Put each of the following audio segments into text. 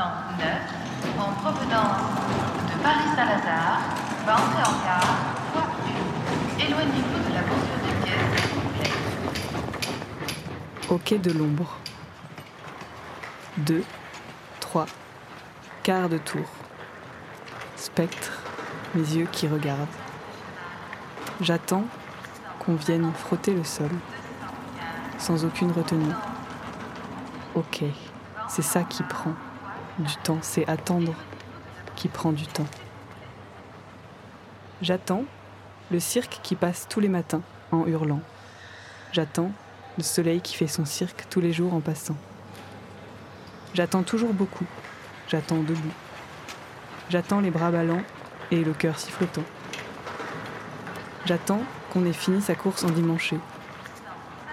En provenance de Paris-Saint-Lazare va entrer en gare. Éloignez-vous de la bordure des pièces, s'il. Au quai de l'ombre. 2, 3, quart de tour. Spectre, mes yeux qui regardent. J'attends qu'on vienne frotter le sol, sans aucune retenue. Ok, c'est ça qui prend du temps, c'est attendre qui prend du temps. J'attends le cirque qui passe tous les matins en hurlant. J'attends le soleil qui fait son cirque tous les jours en passant. J'attends toujours beaucoup. J'attends debout. J'attends les bras ballants et le cœur sifflotant. J'attends qu'on ait fini sa course endimanchée.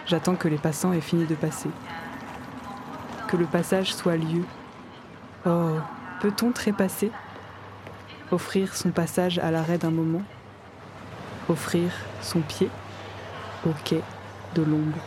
J'attends que les passants aient fini de passer. Que le passage soit lieu. Oh, peut-on trépasser? Offrir son passage à l'arrêt d'un moment? Offrir son pied au quai de l'ombre?